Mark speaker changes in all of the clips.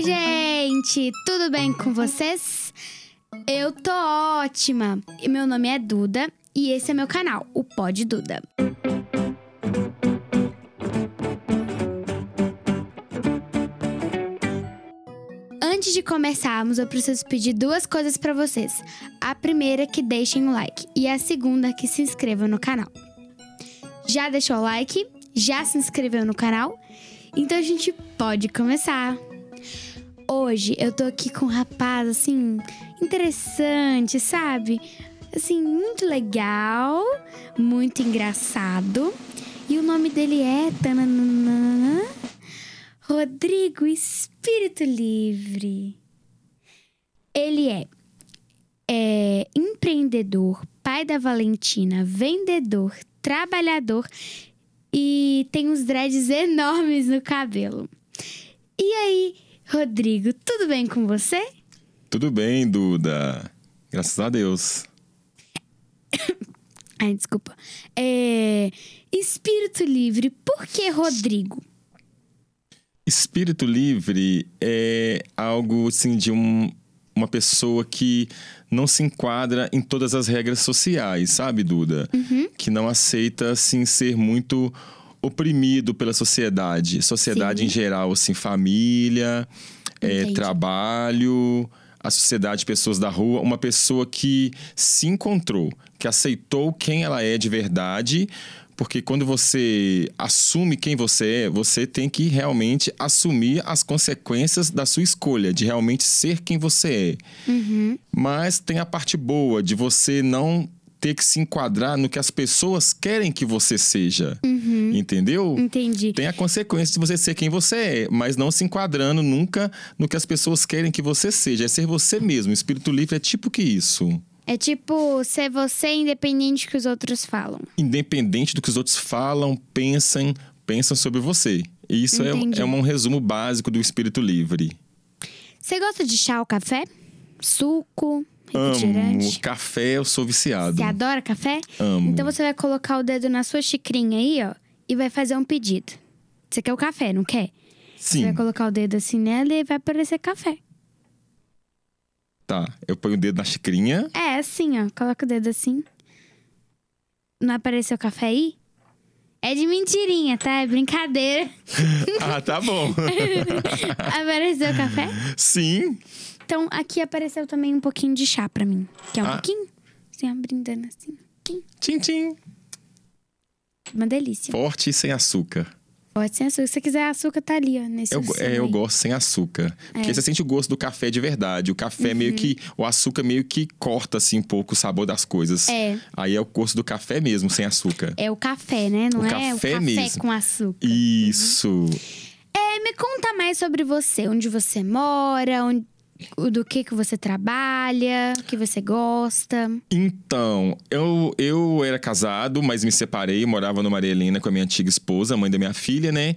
Speaker 1: Oi, gente! Tudo bem com vocês? Eu tô ótima! Meu nome é Duda e esse é meu canal, o Pod Duda. Antes de começarmos, eu preciso pedir duas coisas pra vocês. A primeira é que deixem o like e a segunda é que se inscrevam no canal. Já deixou o like? Já se inscreveu no canal? Então a gente pode começar. Hoje eu tô aqui com um rapaz assim interessante, sabe? Assim, muito legal, muito engraçado. E o nome dele é tananana, Rodrigo Espírito Livre. Ele é, é empreendedor, pai da Valentina, vendedor, trabalhador e tem uns dreads enormes no cabelo. E aí, Rodrigo, tudo bem com você?
Speaker 2: Tudo bem, Duda. Graças a Deus.
Speaker 1: Ai, desculpa. É... Espírito livre, por que Rodrigo?
Speaker 2: Espírito livre é algo assim de um, uma pessoa que não se enquadra em todas as regras sociais, sabe, Duda?
Speaker 1: Uhum.
Speaker 2: Que não aceita assim ser muito oprimido pela sociedade, sociedade
Speaker 1: Sim.
Speaker 2: em geral, assim, família, é, trabalho, a sociedade, pessoas da rua, uma pessoa que se encontrou, que aceitou quem ela é de verdade, porque quando você assume quem você é, você tem que realmente assumir as consequências da sua escolha, de realmente ser quem você é.
Speaker 1: Uhum.
Speaker 2: Mas tem a parte boa de você não ter que se enquadrar no que as pessoas querem que você seja. Entendeu?
Speaker 1: Entendi.
Speaker 2: Tem a consequência de você ser quem você é, mas não se enquadrando nunca no que as pessoas querem que você seja. É ser você mesmo. Espírito livre é tipo que isso.
Speaker 1: É tipo ser você independente do que os outros falam.
Speaker 2: Independente do que os outros falam, pensam, pensam sobre você. E isso é, é um resumo básico do espírito livre.
Speaker 1: Você gosta de chá ou café? Suco?
Speaker 2: Amo. Café, eu sou viciado.
Speaker 1: Você adora café?
Speaker 2: Amo.
Speaker 1: Então você vai colocar o dedo na sua xicrinha aí, ó, e vai fazer um pedido. Você quer o café, não quer? Você
Speaker 2: Sim.
Speaker 1: vai colocar o dedo assim nela e vai aparecer café.
Speaker 2: Tá. Eu ponho o dedo na xicrinha.
Speaker 1: É, assim, ó. Coloca o dedo assim. Não apareceu café aí? É de mentirinha, tá? É brincadeira.
Speaker 2: ah, tá bom.
Speaker 1: apareceu café?
Speaker 2: Sim.
Speaker 1: Então, aqui apareceu também um pouquinho de chá pra mim. Quer um
Speaker 2: Ah.
Speaker 1: pouquinho? Assim, ó, brindando assim. Tim,
Speaker 2: Tchim, tchim.
Speaker 1: Uma delícia.
Speaker 2: Forte e sem açúcar.
Speaker 1: Pode ser açúcar. Se você quiser açúcar, tá ali, ó. Nesse
Speaker 2: Eu, go- é, eu gosto sem açúcar. Porque você sente o gosto do café de verdade. O café meio que. O açúcar meio que corta assim um pouco o sabor das coisas.
Speaker 1: É.
Speaker 2: Aí é o gosto do café mesmo, sem açúcar.
Speaker 1: É o café, né? Não
Speaker 2: O
Speaker 1: é o
Speaker 2: café
Speaker 1: café
Speaker 2: mesmo.
Speaker 1: com açúcar.
Speaker 2: Isso.
Speaker 1: É, me conta mais sobre você. Onde você mora, onde, do que que você trabalha, o que você gosta.
Speaker 2: Então, eu, eu era casado, mas me separei, morava no Maria Helena com a minha antiga esposa, mãe da minha filha, né?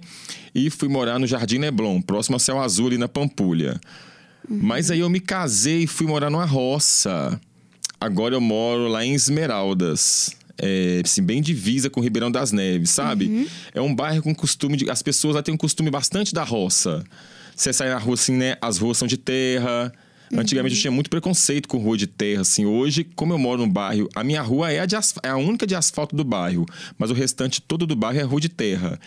Speaker 2: E fui morar no Jardim Leblon, próximo ao Céu Azul, ali na Pampulha. Mas aí eu me casei e fui morar numa roça. Agora eu moro lá em Esmeraldas. É, assim, bem divisa com Ribeirão das Neves, sabe? É um bairro com costume de. As pessoas lá têm um costume bastante da roça. Você sai na rua, assim, né? As ruas são de terra. Antigamente eu tinha muito preconceito com rua de terra, assim. Hoje, como eu moro num bairro, a minha rua é a, asf- é a única de asfalto do bairro, mas o restante todo do bairro é rua de terra.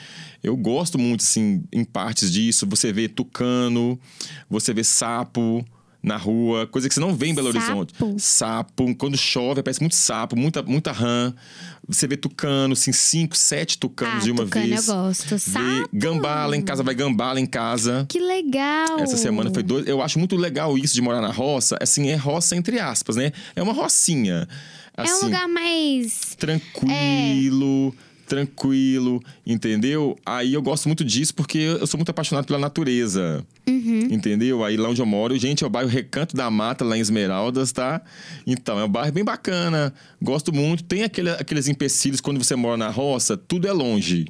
Speaker 2: Eu gosto muito, assim, em partes disso. Você vê tucano, você vê sapo na rua, coisa que você não vê em Belo
Speaker 1: Sapo?
Speaker 2: Horizonte. Sapo, quando chove, aparece muito sapo, muita, muita rã. Você vê tucano, assim, cinco, sete tucanos
Speaker 1: ah,
Speaker 2: de uma
Speaker 1: tucano
Speaker 2: vez.
Speaker 1: eu gosto.
Speaker 2: Vê
Speaker 1: Sapo?
Speaker 2: gambá lá em casa, vai gambá lá em casa.
Speaker 1: Que legal!
Speaker 2: Essa semana foi dois. Eu acho muito legal isso de morar na roça. Assim, é roça entre aspas, né? É uma rocinha.
Speaker 1: É
Speaker 2: Assim,
Speaker 1: um lugar mais...
Speaker 2: tranquilo, tranquilo, entendeu? Aí eu gosto muito disso porque eu sou muito apaixonado pela natureza.
Speaker 1: Uhum.
Speaker 2: Entendeu? Aí lá onde eu moro, gente, é o bairro Recanto da Mata, lá em Esmeraldas, tá? Então, é um bairro bem bacana. Gosto muito. Tem aquele- aqueles empecilhos quando você mora na roça, tudo é longe.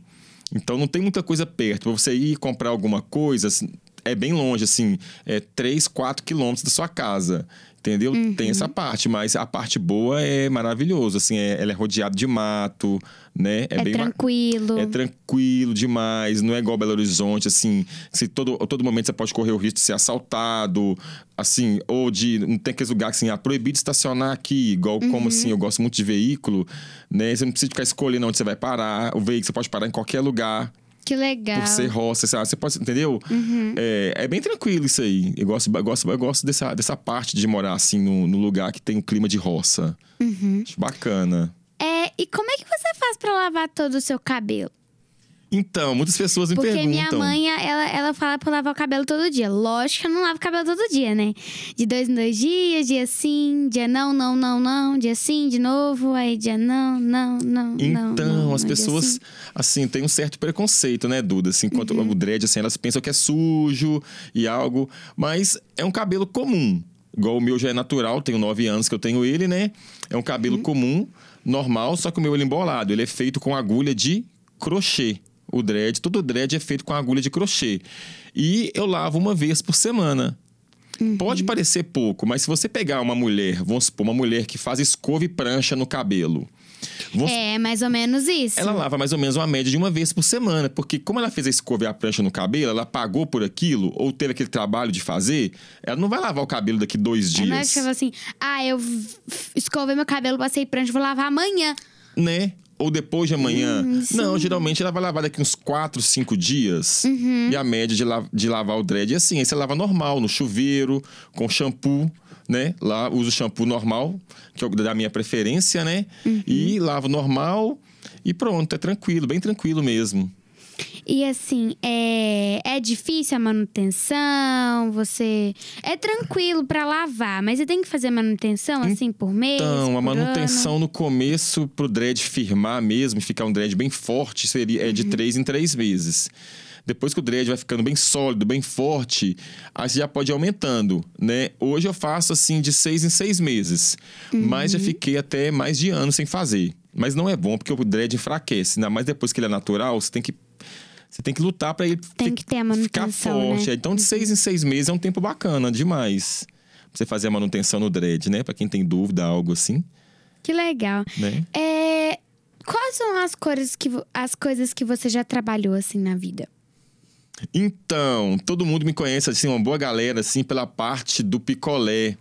Speaker 2: Então não tem muita coisa perto. Pra você ir comprar alguma coisa, assim, é bem longe, assim, é 3, 4 quilômetros da sua casa. Entendeu?
Speaker 1: Uhum.
Speaker 2: Tem essa parte, mas a parte boa é maravilhoso, assim, é, ela é rodeada de mato, né?
Speaker 1: É,
Speaker 2: bem ma-
Speaker 1: tranquilo.
Speaker 2: é tranquilo demais, não é igual Belo Horizonte, assim, se todo, todo momento você pode correr o risco de ser assaltado, assim, ou de. Não tem aqueles lugares assim, ah, proibido estacionar aqui, igual
Speaker 1: Uhum.
Speaker 2: como assim, eu gosto muito de veículo, né? Você não precisa ficar escolhendo onde você vai parar, o veículo você pode parar em qualquer lugar,
Speaker 1: Que legal.
Speaker 2: por ser roça, você, você pode, entendeu? É, é bem tranquilo isso aí. Eu gosto, eu gosto, eu gosto dessa, dessa parte de morar assim no, no lugar que tem um clima de roça. Acho bacana.
Speaker 1: É, e como é que você faz pra lavar todo o seu cabelo?
Speaker 2: Então, muitas pessoas me
Speaker 1: Porque
Speaker 2: perguntam.
Speaker 1: minha mãe, ela, ela fala pra eu lavar o cabelo todo dia. Lógico que eu não lavo o cabelo todo dia, né? De dois em dois dias, dia sim, dia não, não, não, não, dia sim, de novo, aí dia não, não, não.
Speaker 2: Então,
Speaker 1: não,
Speaker 2: as pessoas,
Speaker 1: sim.
Speaker 2: assim, têm um certo preconceito, né, Duda? Assim, quanto
Speaker 1: Uhum.
Speaker 2: o dread, assim, elas pensam que é sujo e algo, mas é um cabelo comum. Igual o meu já é natural, tenho nove anos que eu tenho ele, né? É um cabelo
Speaker 1: Uhum.
Speaker 2: comum, normal, só que o meu ele é embolado. Ele é feito com agulha de crochê. O dread, todo dread é feito com agulha de crochê. E eu lavo uma vez por semana.
Speaker 1: Uhum.
Speaker 2: Pode parecer pouco, mas se você pegar uma mulher, vamos supor, uma mulher que faz escova e prancha no cabelo. vamos
Speaker 1: É, mais ou menos isso.
Speaker 2: ela lava mais ou menos uma média de uma vez por semana, porque como ela fez a escova e a prancha no cabelo, ela pagou por aquilo, ou teve aquele trabalho de fazer, ela não vai lavar o cabelo daqui dois
Speaker 1: É, não é
Speaker 2: dias,
Speaker 1: tipo assim, ah, eu escovei meu cabelo, passei prancha, vou lavar amanhã.
Speaker 2: né? Ou depois de amanhã.
Speaker 1: Hum,
Speaker 2: não, geralmente ela vai lavar daqui uns quatro, cinco dias.
Speaker 1: Uhum.
Speaker 2: E a média de, la- de lavar o dread é assim. Aí você lava normal, no chuveiro, com shampoo, né? Lá uso shampoo normal, que é da minha preferência, né?
Speaker 1: Uhum.
Speaker 2: E lavo normal e pronto, é tranquilo, bem tranquilo mesmo.
Speaker 1: E assim, é, é difícil a manutenção, você... É tranquilo pra lavar, mas você tem que fazer manutenção, assim, por mês,
Speaker 2: Então, a manutenção no começo pro dread firmar mesmo, e ficar um dread bem forte, seria é de três em três meses. Depois que o dread vai ficando bem sólido, bem forte, aí você já pode ir aumentando, né? Hoje eu faço assim de seis em seis meses, mas já fiquei até mais de ano sem fazer. Mas não é bom porque o dread enfraquece, ainda mais depois que ele é natural, você tem que você tem que lutar para ele
Speaker 1: Tem que ter a
Speaker 2: ficar
Speaker 1: né?
Speaker 2: forte. Então, de seis em seis meses é um tempo bacana demais. Pra você fazer a manutenção no dread, né? Pra quem tem dúvida, algo assim,
Speaker 1: Que legal.
Speaker 2: né?
Speaker 1: É, quais são as, cores que, as coisas que você já trabalhou, assim, na vida?
Speaker 2: Então, todo mundo me conhece, assim, uma boa galera, assim, pela parte do picolé.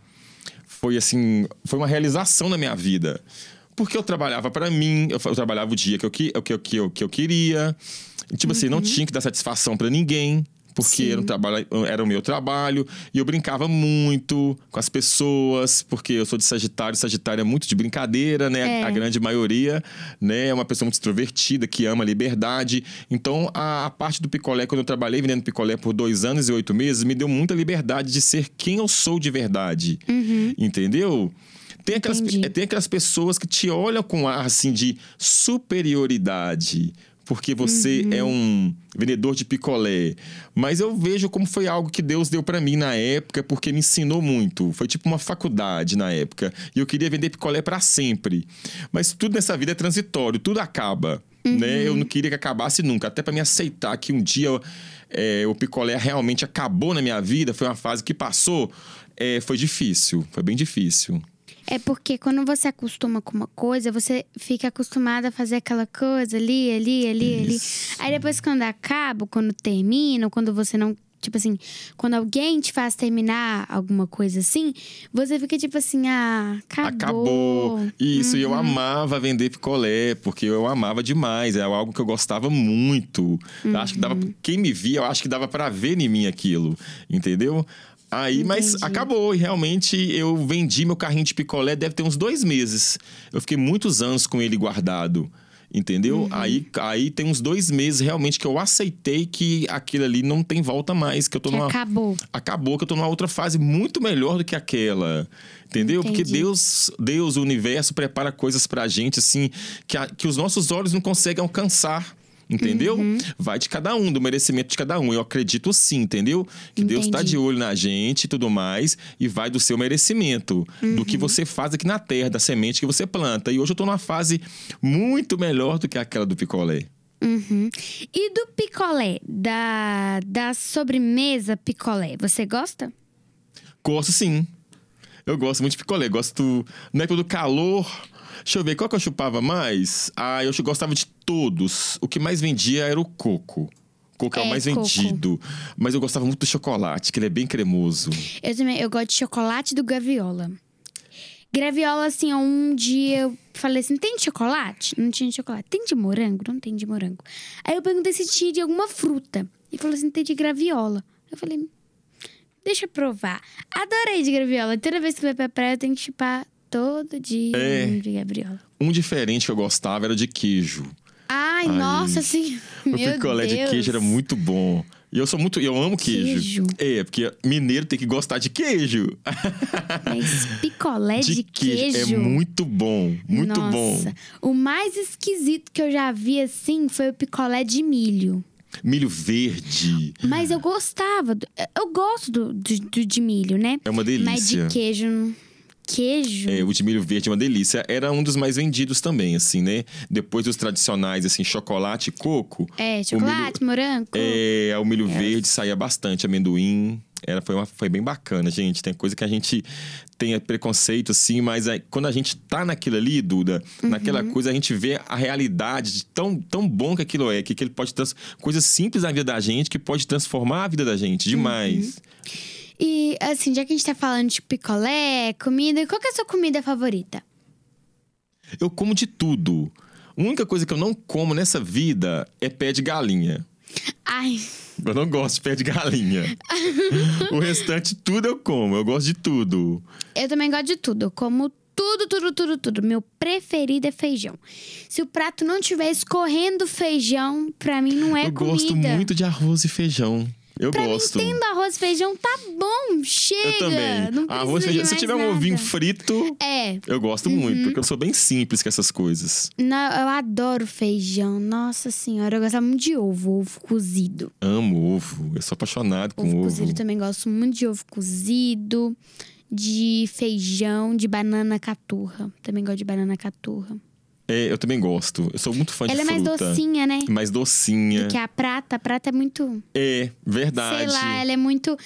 Speaker 2: Foi, assim, foi uma realização na minha vida. Porque eu trabalhava pra mim, eu, eu trabalhava o dia que eu, que, que, eu- que, eu, que eu queria. Tipo assim, não tinha que dar satisfação pra ninguém. Porque
Speaker 1: Sim.
Speaker 2: era, um trabalho, era o meu trabalho. E eu brincava muito com as pessoas, porque eu sou de Sagitário. Sagitário é muito de brincadeira, né?
Speaker 1: É.
Speaker 2: A grande maioria, né? É uma pessoa muito extrovertida, que ama a liberdade. Então, a, a parte do picolé, quando eu trabalhei vendendo picolé por dois anos e oito meses, me deu muita liberdade de ser quem eu sou de verdade. Entendeu? Tem aquelas,
Speaker 1: Entendi.
Speaker 2: tem aquelas pessoas que te olham com ar assim de superioridade. Porque você
Speaker 1: Uhum.
Speaker 2: é um vendedor de picolé. Mas eu vejo como foi algo que Deus deu pra mim na época, porque me ensinou muito. Foi tipo uma faculdade na época. E eu queria vender picolé pra sempre. Mas tudo nessa vida é transitório, tudo acaba. Né? Eu não queria que acabasse nunca. Até pra me aceitar que um dia é, o picolé realmente acabou na minha vida, foi uma fase que passou, é, foi difícil. Foi bem difícil.
Speaker 1: É porque quando você acostuma com uma coisa, você fica acostumado a fazer aquela coisa ali, ali, ali,
Speaker 2: Isso.
Speaker 1: ali. Aí depois quando acaba, quando termina, quando você não. Tipo assim, quando alguém te faz terminar alguma coisa assim, você fica tipo assim, ah, acabou.
Speaker 2: Acabou. Isso, e eu amava vender picolé, porque eu amava demais. É algo que eu gostava muito. Eu acho que dava. Quem me via, eu acho que dava pra ver em mim aquilo. Entendeu? Aí, mas
Speaker 1: Entendi.
Speaker 2: acabou. E realmente eu vendi meu carrinho de picolé, deve ter uns dois meses. Eu fiquei muitos anos com ele guardado. Entendeu? Aí, aí tem uns dois meses realmente que eu aceitei que aquilo ali não tem volta mais, que eu tô
Speaker 1: Que
Speaker 2: numa
Speaker 1: acabou.
Speaker 2: acabou que eu tô numa outra fase muito melhor do que aquela. Entendeu? Porque
Speaker 1: Entendi.
Speaker 2: Deus, Deus, o universo prepara coisas pra gente assim que, a- que os nossos olhos não conseguem alcançar. Entendeu?
Speaker 1: Uhum.
Speaker 2: Vai de cada um, do merecimento de cada um. Eu acredito sim, entendeu? Que Deus tá
Speaker 1: Entendi.
Speaker 2: de olho na gente e tudo mais, e vai do seu merecimento, do
Speaker 1: Uhum.
Speaker 2: que você faz aqui na terra, da semente que você planta. E hoje eu tô numa fase muito melhor do que aquela do picolé.
Speaker 1: Uhum. E do picolé, da, da sobremesa picolé, você gosta?
Speaker 2: Gosto sim. Eu gosto muito de picolé. Gosto. Na época do calor. Deixa eu ver, qual que eu chupava mais? Ah, eu gostava de todos. O que mais vendia era o coco. Coco é, o
Speaker 1: É,
Speaker 2: mais
Speaker 1: coco.
Speaker 2: vendido. Mas eu gostava muito do chocolate, que ele é bem cremoso.
Speaker 1: Eu também, eu gosto de chocolate do Graviola. Graviola, assim, um dia eu falei assim: tem de chocolate? Não tinha de chocolate. Tem de morango? Não tem de morango. Aí eu perguntei se tinha de alguma fruta. E falou assim: tem de graviola. Eu falei: deixa eu provar. Adorei de graviola. Toda vez que vai pra praia, eu tenho que chupar todo dia
Speaker 2: É.
Speaker 1: um de graviola.
Speaker 2: Um diferente que eu gostava era de queijo.
Speaker 1: Ai, nossa, assim.
Speaker 2: O
Speaker 1: Meu
Speaker 2: picolé
Speaker 1: Deus.
Speaker 2: de queijo era muito bom. E eu sou muito. Eu amo queijo.
Speaker 1: Queijo.
Speaker 2: É, porque mineiro tem que gostar de queijo.
Speaker 1: Mas picolé de, queijo.
Speaker 2: É muito bom. Muito
Speaker 1: Nossa.
Speaker 2: bom.
Speaker 1: O mais esquisito que eu já vi assim foi o picolé de milho.
Speaker 2: Milho verde.
Speaker 1: Mas eu gostava. Eu gosto do, do, do de milho, né?
Speaker 2: É uma delícia.
Speaker 1: Mas de queijo. Queijo?
Speaker 2: É, o de milho verde é uma delícia. Era um dos mais vendidos também, assim, né? Depois dos tradicionais, assim, chocolate e coco.
Speaker 1: É, chocolate, morango.
Speaker 2: É, o milho verde saía bastante, amendoim. Era, foi, uma, foi bem bacana, gente. Tem coisa que a gente tem preconceito, assim, mas aí, quando a gente tá naquilo ali, Duda, naquela
Speaker 1: Uhum.
Speaker 2: coisa, a gente vê a realidade de tão, tão bom que aquilo é, que, que ele pode trans... coisas simples na vida da gente que pode transformar a vida da gente demais.
Speaker 1: E assim, já que a gente tá falando de picolé, comida, qual que é a sua comida favorita?
Speaker 2: Eu como de tudo. A única coisa que eu não como nessa vida é pé de galinha.
Speaker 1: Ai,
Speaker 2: Eu não gosto de pé de galinha. o restante, tudo eu como. Eu gosto de tudo.
Speaker 1: eu também gosto de tudo. Eu como tudo, tudo, tudo, tudo. Meu preferido é feijão. Se o prato não tiver escorrendo feijão, pra mim não é
Speaker 2: eu
Speaker 1: comida.
Speaker 2: gosto muito de arroz e feijão. Eu
Speaker 1: Pra
Speaker 2: gosto.
Speaker 1: mim, tendo arroz e feijão, tá bom. Chega.
Speaker 2: eu também.
Speaker 1: Não
Speaker 2: arroz e feijão. Se tiver um
Speaker 1: nada.
Speaker 2: ovinho frito,
Speaker 1: É,
Speaker 2: eu gosto muito. Porque eu sou bem simples com essas coisas.
Speaker 1: não, eu adoro feijão. Nossa senhora, eu gostava muito de ovo, ovo cozido.
Speaker 2: Amo ovo. Eu sou apaixonado com
Speaker 1: Ovo
Speaker 2: ovo.
Speaker 1: cozido também gosto muito de ovo cozido, de feijão, de banana caturra. Também gosto de banana caturra.
Speaker 2: É, eu também gosto. Eu sou muito fã
Speaker 1: Ela
Speaker 2: de
Speaker 1: é mais
Speaker 2: fruta.
Speaker 1: docinha, né?
Speaker 2: Mais docinha.
Speaker 1: Que a prata, a prata é muito.
Speaker 2: É, verdade.
Speaker 1: Sei lá, ela é muito.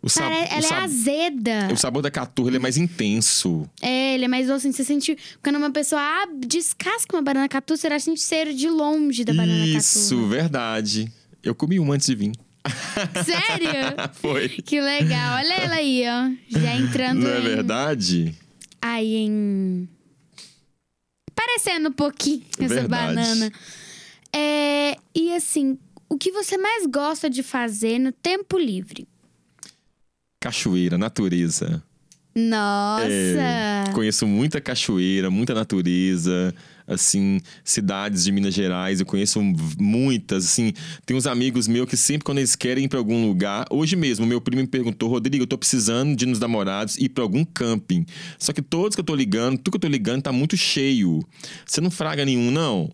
Speaker 2: o sab-
Speaker 1: pare-
Speaker 2: o
Speaker 1: Ela
Speaker 2: sab-
Speaker 1: é azeda.
Speaker 2: O sabor da caturra ele é mais intenso.
Speaker 1: É, ele é mais docinho. Você sente. Quando uma pessoa ah, descasca uma banana caturra, você sente cheiro de longe da banana
Speaker 2: Isso,
Speaker 1: caturra.
Speaker 2: verdade. Eu comi uma antes de vir.
Speaker 1: Sério?
Speaker 2: Foi.
Speaker 1: Que legal. Olha ela aí, ó. Já entrando
Speaker 2: Não é
Speaker 1: em-
Speaker 2: verdade?
Speaker 1: aí em. Parecendo um pouquinho essa
Speaker 2: Verdade.
Speaker 1: banana. É, e assim, o que você mais gosta de fazer no tempo livre?
Speaker 2: Cachoeira, natureza.
Speaker 1: Nossa!
Speaker 2: É, conheço muita cachoeira, muita natureza, assim, cidades de Minas Gerais, eu conheço muitas, assim, tem uns amigos meus que sempre quando eles querem ir pra algum lugar, hoje mesmo, meu primo me perguntou, Rodrigo, eu tô precisando de nos namorados ir pra algum camping. Só que todos que eu tô ligando, tudo que eu tô ligando tá muito cheio. Você não fraga nenhum, não?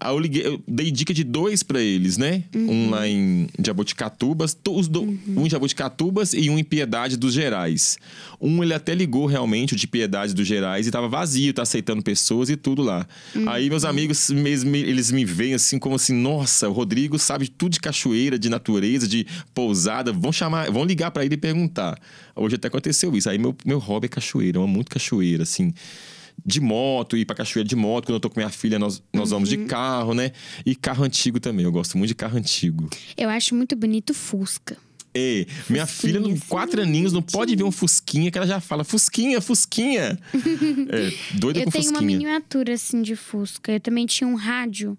Speaker 2: Aí eu, liguei, eu dei dica de dois pra eles, né? Um lá em Jaboticatubas, os do- um em Jaboticatubas e um em Piedade dos Gerais. Um ele até ligou realmente, o de Piedade dos Gerais, e tava vazio, tá aceitando pessoas e tudo lá. Aí meus amigos, mesmo, eles me veem assim como assim, nossa, o Rodrigo sabe tudo de cachoeira, de natureza, de pousada, vão chamar, vão ligar pra ele e perguntar. Hoje até aconteceu isso. Aí meu, meu hobby é cachoeira, eu amo muito cachoeira, assim de moto, ir pra cachoeira de moto. Quando eu tô com minha filha, nós, nós vamos de carro, né? E carro antigo também. Eu gosto muito de carro antigo.
Speaker 1: Eu acho muito bonito o Fusca.
Speaker 2: É, minha filha,
Speaker 1: assim,
Speaker 2: quatro aninhos, não pode ver um Fusquinha que ela já fala: Fusquinha, Fusquinha. é, doida
Speaker 1: Eu
Speaker 2: com
Speaker 1: tenho uma
Speaker 2: Fusquinha.
Speaker 1: miniatura assim de Fusca. Eu também tinha um rádio.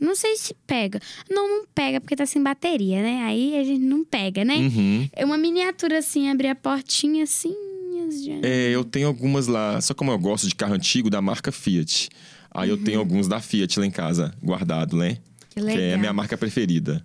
Speaker 1: Não sei se pega. Não, não pega porque tá sem bateria, né? Aí a gente não pega, né?
Speaker 2: Uhum.
Speaker 1: É uma miniatura assim, abrir a portinha assim.
Speaker 2: É, eu tenho algumas lá. Só como eu gosto de carro antigo da marca Fiat. Aí eu tenho alguns da Fiat lá em casa, guardado, né?
Speaker 1: Que
Speaker 2: Que é
Speaker 1: legal.
Speaker 2: a minha marca preferida.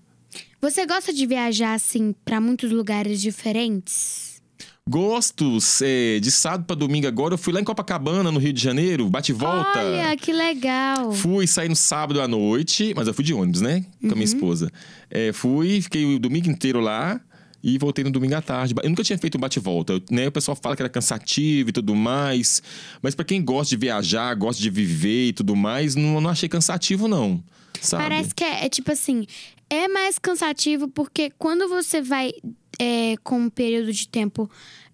Speaker 1: Você gosta de viajar assim pra muitos lugares diferentes?
Speaker 2: Gosto, é, de sábado pra domingo agora, eu fui lá em Copacabana, no Rio de Janeiro, bate e volta.
Speaker 1: Olha, que legal.
Speaker 2: Fui sair no sábado à noite, mas eu fui de ônibus, né? Com a minha esposa. É, fui, fiquei o domingo inteiro lá. E voltei no domingo à tarde. Eu nunca tinha feito um bate-volta, né? O pessoal fala que era cansativo e tudo mais, mas para quem gosta de viajar, gosta de viver e tudo mais, não, não achei cansativo não. Sabe?
Speaker 1: Parece que é, é tipo assim, é mais cansativo porque quando você vai é, com um período de tempo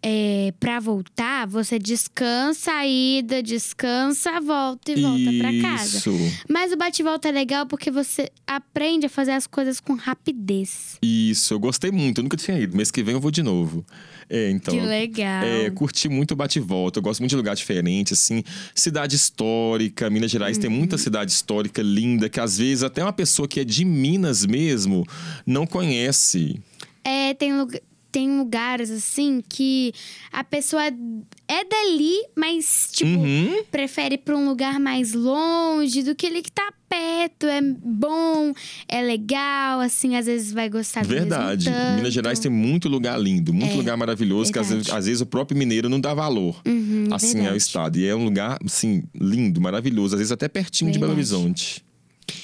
Speaker 1: é, para voltar, você descansa a ida, descansa a volta e volta para casa. Mas o bate-volta é legal porque você aprende a fazer as coisas com rapidez.
Speaker 2: Isso, eu gostei muito, eu nunca tinha ido. Mês que vem eu vou de novo. É, então.
Speaker 1: Que legal.
Speaker 2: É, curti muito o bate-volta. Eu gosto muito de lugar diferente, assim. Cidade histórica, Minas Gerais tem muita cidade histórica linda que às vezes até uma pessoa que é de Minas mesmo não conhece.
Speaker 1: É, tem, lugar, tem lugares assim que a pessoa é dali, mas, tipo,
Speaker 2: Uhum.
Speaker 1: prefere ir pra um lugar mais longe do que ele que tá perto. É bom, é legal, assim, às vezes vai gostar
Speaker 2: Verdade. Minas Gerais tem muito lugar lindo, muito
Speaker 1: É,
Speaker 2: lugar maravilhoso que às vezes,
Speaker 1: verdade.
Speaker 2: às vezes o próprio mineiro não dá valor.
Speaker 1: Uhum,
Speaker 2: assim é o
Speaker 1: verdade.
Speaker 2: estado. E é um lugar, assim, lindo, maravilhoso. Às vezes até pertinho de Belo
Speaker 1: Verdade.
Speaker 2: Horizonte.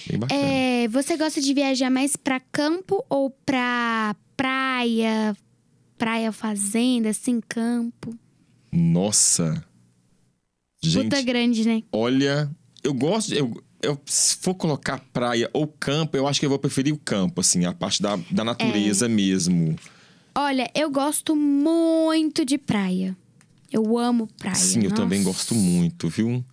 Speaker 2: Bem bacana.
Speaker 1: É, você gosta de viajar mais pra campo ou pra praia? Praia, fazenda, assim, campo?
Speaker 2: Nossa. Gente,
Speaker 1: Puta grande, né?
Speaker 2: olha, eu gosto. Eu, eu, se for colocar praia ou campo, eu acho que eu vou preferir o campo, assim, a parte da, da natureza
Speaker 1: É.
Speaker 2: mesmo.
Speaker 1: Olha, eu gosto muito de praia. Eu amo praia.
Speaker 2: Sim, eu também
Speaker 1: Nossa.
Speaker 2: gosto muito, viu?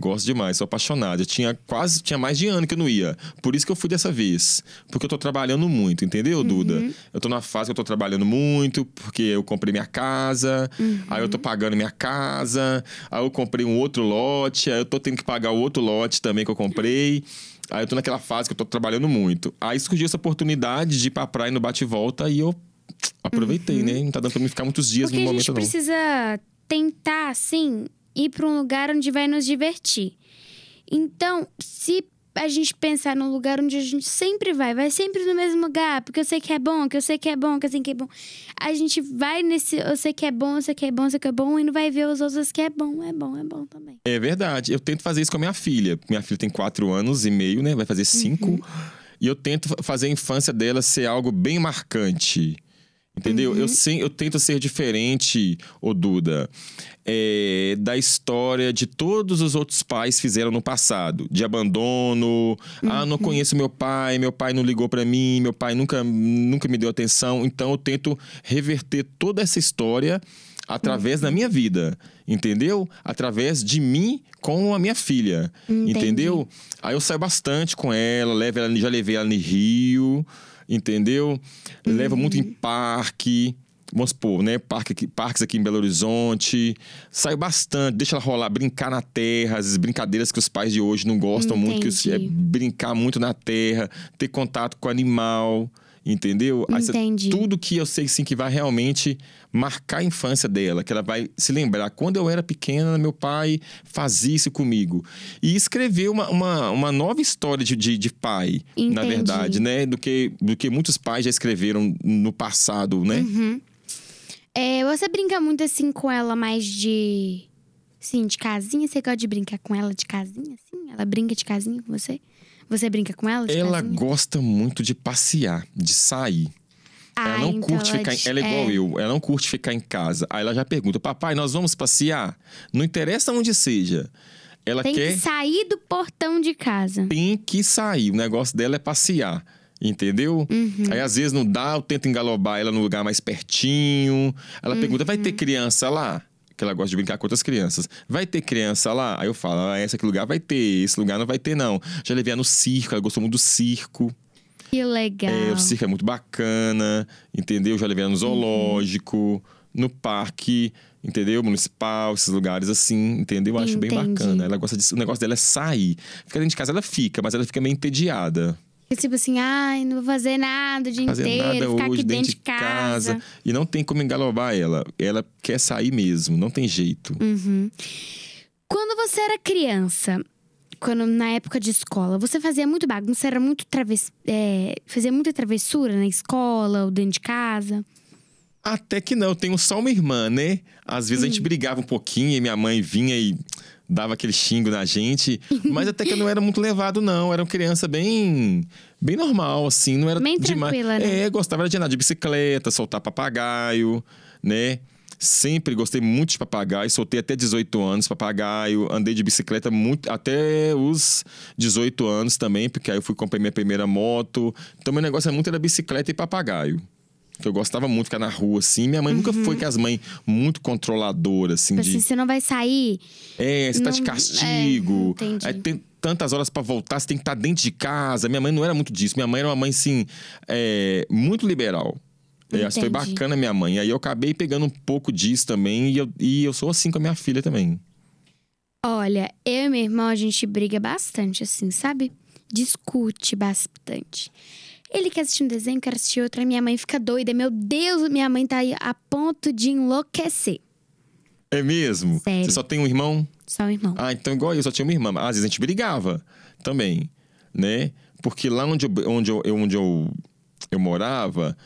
Speaker 2: Gosto demais, sou apaixonado. Eu tinha quase, tinha mais de ano que eu não ia. Por isso que eu fui dessa vez. Porque eu tô trabalhando muito, entendeu, Duda?
Speaker 1: Uhum.
Speaker 2: Eu tô na fase que eu tô trabalhando muito, porque eu comprei minha casa,
Speaker 1: Uhum.
Speaker 2: aí eu tô pagando minha casa, aí eu comprei um outro lote, aí eu tô tendo que pagar o outro lote também que eu comprei. Aí eu tô naquela fase que eu tô trabalhando muito. Aí surgiu essa oportunidade de ir pra praia no bate-volta e eu aproveitei, né? Não tá dando pra mim ficar muitos dias
Speaker 1: Uhum. Porque
Speaker 2: no
Speaker 1: a
Speaker 2: momento,
Speaker 1: gente
Speaker 2: não.
Speaker 1: precisa tentar, assim, ir pra um lugar onde vai nos divertir. Então, se a gente pensar num lugar onde a gente sempre vai, vai sempre no mesmo lugar, porque eu sei que é bom, que eu sei que é bom, que eu sei que é bom. A gente vai nesse, eu sei que é bom, eu sei que é bom, eu sei que é bom, e não vai ver os outros que é bom, é bom, é bom também.
Speaker 2: É verdade. Eu tento fazer isso com a minha filha. Minha filha tem quatro anos e meio, né? Vai fazer cinco.
Speaker 1: Uhum.
Speaker 2: E eu tento fa- fazer a infância dela ser algo bem marcante. Entendeu?
Speaker 1: Uhum.
Speaker 2: Eu, sem, eu tento ser diferente, ô Duda, é, da história de todos os outros pais fizeram no passado. De abandono. Ah,
Speaker 1: Uhum.
Speaker 2: não conheço meu pai, meu pai não ligou pra mim, meu pai nunca, nunca me deu atenção. Então eu tento reverter toda essa história através
Speaker 1: Uhum.
Speaker 2: da minha vida, entendeu? Através de mim com a minha filha,
Speaker 1: Entendi.
Speaker 2: entendeu? Aí eu saio bastante com ela, levo ela, já levei ela no Rio, entendeu? Levo muito
Speaker 1: Uhum.
Speaker 2: em parque, vamos supor, né? Parque aqui- parques aqui em Belo Horizonte. Saio bastante, deixa ela rolar, brincar na terra, as brincadeiras que os pais de hoje não gostam muito, que é
Speaker 1: Entendi.
Speaker 2: brincar muito na terra, ter contato com o animal. Entendeu?
Speaker 1: Entendi.
Speaker 2: tudo que eu sei sim que vai realmente marcar a infância dela, que ela vai se lembrar. Quando eu era pequena, meu pai fazia isso comigo. E escrever uma, uma, uma nova história de, de, de pai, na
Speaker 1: Entendi.
Speaker 2: verdade, né? Do que, do que muitos pais já escreveram no passado, né?
Speaker 1: Uhum. É, você brinca muito assim com ela mais de. Sim, de casinha? Você gosta de brincar com ela de casinha, assim? Ela brinca de casinha com você? Você brinca com ela
Speaker 2: Ela
Speaker 1: casinha?
Speaker 2: gosta muito de passear, de sair.
Speaker 1: Ah,
Speaker 2: ela não
Speaker 1: então
Speaker 2: curte ficar.
Speaker 1: de-
Speaker 2: Ela é igual eu, ela não curte ficar em casa. Aí ela já pergunta: Papai, nós vamos passear? Não interessa onde seja. Ela
Speaker 1: Tem
Speaker 2: quer.
Speaker 1: que sair do portão de casa.
Speaker 2: tem que sair. O negócio dela é passear. Entendeu?
Speaker 1: Uhum.
Speaker 2: Aí às vezes não dá, eu tento engalobar ela num lugar mais pertinho. Ela pergunta: vai
Speaker 1: Uhum.
Speaker 2: ter criança lá? Que ela gosta de brincar com outras crianças. Vai ter criança lá? Aí eu falo: ah, esse aqui lugar vai ter, esse lugar não vai ter, não. Já levei ela no circo, ela gostou muito do circo.
Speaker 1: Que legal.
Speaker 2: É, o circo é muito bacana, entendeu? Já levei ela no zoológico, no parque, entendeu? Municipal, esses lugares assim, entendeu? Eu acho bem
Speaker 1: Entendi.
Speaker 2: bacana. Ela gosta disso. O negócio dela é sair. Fica dentro de casa, ela fica, mas ela fica meio entediada.
Speaker 1: Tipo assim, ai, não vou fazer nada o dia
Speaker 2: Fazer
Speaker 1: inteiro,
Speaker 2: nada
Speaker 1: ficar
Speaker 2: hoje
Speaker 1: aqui dentro de casa.
Speaker 2: E não tem como engalobar ela. Ela quer sair mesmo, não tem jeito.
Speaker 1: Uhum. Quando você era criança, quando na época de escola, você fazia muito bagunça, era muito traves... é, fazia muita travessura na escola ou dentro de casa?
Speaker 2: Até que não, eu tenho só uma irmã, né? Às vezes a
Speaker 1: Hum.
Speaker 2: gente brigava um pouquinho e minha mãe vinha e dava aquele xingo na gente, mas até que eu não era muito levado, não. Era uma criança bem bem normal, assim, não era
Speaker 1: Bem
Speaker 2: demais.
Speaker 1: tranquila, né?
Speaker 2: É, gostava de andar de bicicleta, soltar papagaio, né? Sempre gostei muito de papagaio, soltei até 18 anos papagaio, andei de bicicleta muito até os 18 anos também, porque aí eu fui comprar minha primeira moto. Então meu negócio é muito era bicicleta e papagaio. Eu gostava muito de ficar na rua, assim. Minha mãe nunca foi com as mães muito controladoras, assim,
Speaker 1: Tipo
Speaker 2: de.
Speaker 1: assim, você não vai sair.
Speaker 2: É, você tá de
Speaker 1: Não-
Speaker 2: castigo.
Speaker 1: é, entendi.
Speaker 2: aí tem tantas horas pra voltar, você tem que estar dentro de casa. Minha mãe não era muito disso. Minha mãe era uma mãe, assim, é, muito liberal. É, acho que foi bacana minha mãe. Aí eu acabei pegando um pouco disso também. E eu, e eu sou assim com a minha filha também.
Speaker 1: Olha, eu e meu irmão, a gente briga bastante, assim, sabe? Discute bastante. Ele quer assistir um desenho, quer assistir outro, aí minha mãe fica doida. Meu Deus, minha mãe tá aí a ponto de enlouquecer.
Speaker 2: É mesmo?
Speaker 1: Sério.
Speaker 2: Você só tem um irmão?
Speaker 1: Só o irmão.
Speaker 2: Ah, então igual eu, só tinha uma irmã. Às vezes a gente brigava também, né? Porque lá onde eu, onde eu, onde eu, eu morava,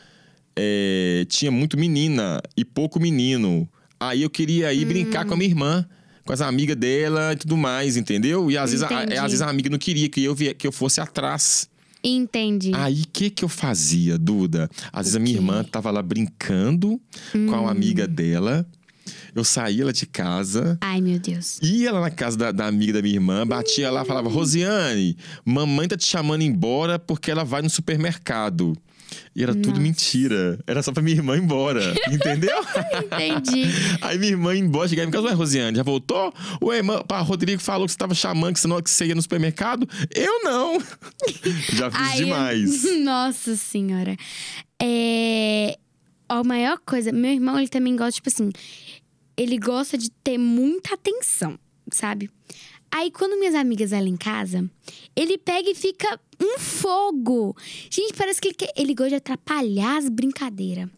Speaker 2: é, tinha muito menina e pouco menino. Aí eu queria ir brincar com a minha irmã, com as amigas dela e tudo mais, entendeu? E às vezes, a, às vezes a amiga não queria que eu, vie- que eu fosse atrás.
Speaker 1: Entendi.
Speaker 2: Aí o que que eu fazia, Duda? Às vezes a minha?
Speaker 1: Hum.
Speaker 2: irmã tava lá brincando com a amiga dela. Eu saía lá de casa,
Speaker 1: Ai, meu Deus.
Speaker 2: Ia lá na casa da, da amiga da minha irmã, batia lá, falava: Rosiane, mamãe tá te chamando embora porque ela vai no supermercado. E era tudo
Speaker 1: Nossa.
Speaker 2: mentira. Era só pra minha irmã ir embora. Entendeu?
Speaker 1: Entendi.
Speaker 2: Aí minha irmã ia embora, chegava em casa, ué, Rosiane, já voltou? Ué, irmã, pá, Rodrigo falou que você tava chamando, que você, não, que você ia no supermercado. Eu não. já fiz
Speaker 1: Ai,
Speaker 2: demais.
Speaker 1: Nossa senhora. É. A maior coisa, meu irmão, ele também gosta, tipo assim, ele gosta de ter muita atenção, sabe? Aí, quando minhas amigas vão lá em casa, ele pega e fica um fogo. Gente, parece que ele, quer- ele gosta de atrapalhar as brincadeiras.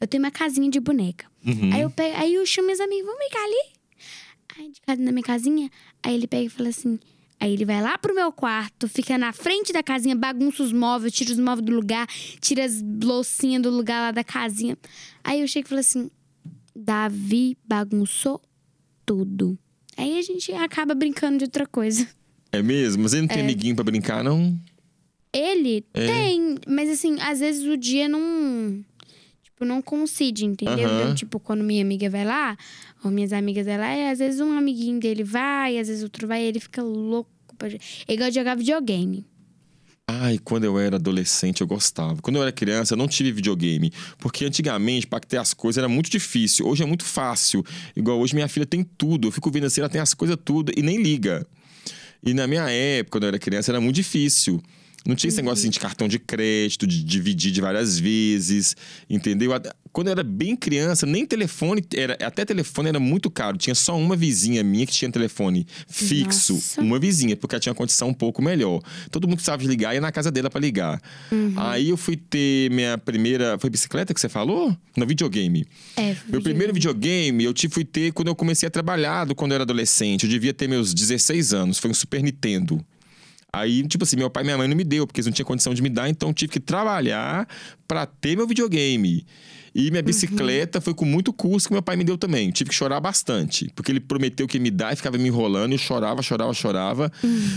Speaker 1: Eu tenho uma casinha de boneca.
Speaker 2: Uhum.
Speaker 1: Aí, eu pego, aí eu chamo meus amigos, vamos brincar ali? Aí, de casa na minha casinha, aí ele pega e fala assim... Aí ele vai lá pro meu quarto, fica na frente da casinha, bagunça os móveis, tira os móveis do lugar, tira as loucinhas do lugar lá da casinha. Aí eu chego e falo assim: Davi bagunçou tudo. Aí a gente acaba brincando de outra coisa.
Speaker 2: É mesmo? Mas ele não tem amiguinho pra brincar, não?
Speaker 1: Ele
Speaker 2: É.
Speaker 1: tem, mas assim, às vezes o dia não. Tipo, não coincide, entendeu? Então, tipo, quando minha amiga vai lá, ou minhas amigas vai lá, e às vezes um amiguinho dele vai, às vezes outro vai, e ele fica louco. Pra... Ele gosta de jogar videogame.
Speaker 2: Ai, quando eu era adolescente eu gostava. Quando eu era criança eu não tive videogame. Porque antigamente, pra ter as coisas era muito difícil. Hoje é muito fácil. Igual hoje minha filha tem tudo. Eu fico vendo assim, ela tem as coisas tudo e nem liga. E na minha época, quando eu era criança, era muito difícil. Não tinha esse negócio assim, de cartão de crédito, de dividir de várias vezes, entendeu? Quando eu era bem criança, nem telefone, era, até telefone era muito caro. Tinha só uma vizinha minha que tinha telefone fixo.
Speaker 1: Nossa.
Speaker 2: Uma vizinha, porque ela tinha uma condição um pouco melhor. Todo mundo precisava ligar, ia na casa dela pra ligar. Aí eu fui ter minha primeira. Foi bicicleta que você falou? No videogame.
Speaker 1: É,
Speaker 2: Meu primeiro videogame eu fui ter quando eu comecei a trabalhar, do- quando eu era adolescente. Eu devia ter meus 16 anos. Foi um Super Nintendo. Aí, tipo assim, meu pai e minha mãe não me deu, porque eles não tinham condição de me dar, então tive que trabalhar pra ter meu videogame. E minha bicicleta foi com muito custo que meu pai me deu também. Tive que chorar bastante, porque ele prometeu que ia me dar e ficava me enrolando, e eu chorava, chorava, chorava.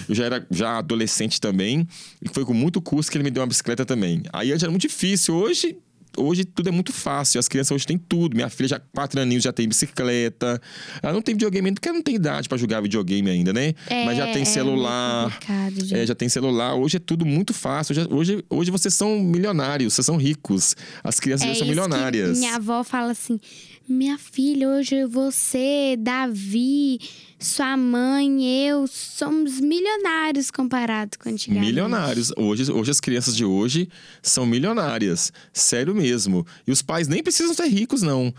Speaker 2: Eu já era já adolescente também, e foi com muito custo que ele me deu uma bicicleta também. Aí antes era muito difícil, hoje hoje tudo é muito fácil. As crianças hoje têm tudo. Minha filha já quatro aninhos já tem bicicleta. Ela não tem videogame ainda porque ela não tem idade pra jogar videogame ainda, né?
Speaker 1: É,
Speaker 2: Mas já tem
Speaker 1: é
Speaker 2: celular.
Speaker 1: já.
Speaker 2: É, já tem celular. Hoje é tudo muito fácil. Já- hoje, hoje vocês são milionários, vocês são ricos. As crianças já são
Speaker 1: É isso que
Speaker 2: milionárias.
Speaker 1: minha avó fala assim: minha filha, hoje você, Davi, sua mãe, eu somos milionários comparados com antigamente.
Speaker 2: Milionários. Hoje, hoje as crianças de hoje são milionárias. Sério mesmo. E os pais nem precisam ser ricos, não.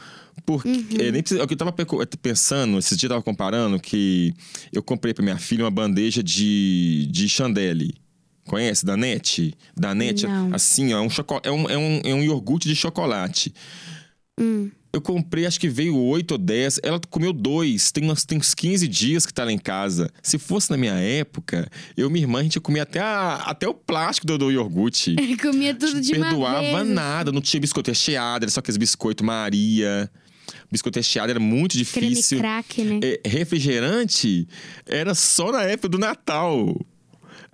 Speaker 2: Porque,
Speaker 1: Uhum.
Speaker 2: é, nem precisa, é o que eu tava peco- pensando, esses dias eu tava comparando que eu comprei pra minha filha uma bandeja de, de chandelle. Conhece? Da NET? Da NET, assim, ó, é um, é, um, é, um, é um iogurte de chocolate.
Speaker 1: Hum.
Speaker 2: Eu comprei, acho que veio oito ou dez. Ela comeu dois. Tem uns, tem uns 15 dias que tá lá em casa. Se fosse na minha época, eu e minha irmã, a gente comia até, a- até o plástico do, do iogurte.
Speaker 1: Comia tudo de
Speaker 2: Perdoava
Speaker 1: vez.
Speaker 2: nada, não tinha biscoito recheado, era só aqueles biscoito Maria. Biscoito recheado era muito
Speaker 1: Creme
Speaker 2: difícil.
Speaker 1: crack, né?
Speaker 2: É, refrigerante era só na época do Natal.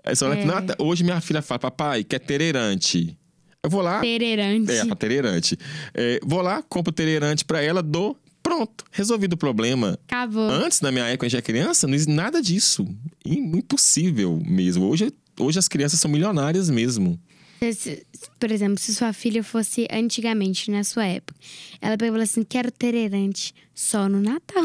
Speaker 2: É só na época do
Speaker 1: É.
Speaker 2: Natal. Hoje minha filha fala, papai, quer tereirante. Eu vou lá.
Speaker 1: Pereirante.
Speaker 2: É, pra tereirante. É, vou lá, compro tereirante pra ela, dou. Pronto, resolvido o problema.
Speaker 1: Acabou.
Speaker 2: Antes, na minha época, quando eu já era criança, não existe nada disso. Im- Impossível mesmo. Hoje, hoje as crianças são milionárias mesmo.
Speaker 1: Se- Por exemplo, se sua filha fosse antigamente, na sua época, ela pegou falou assim: quero tereirante só no Natal.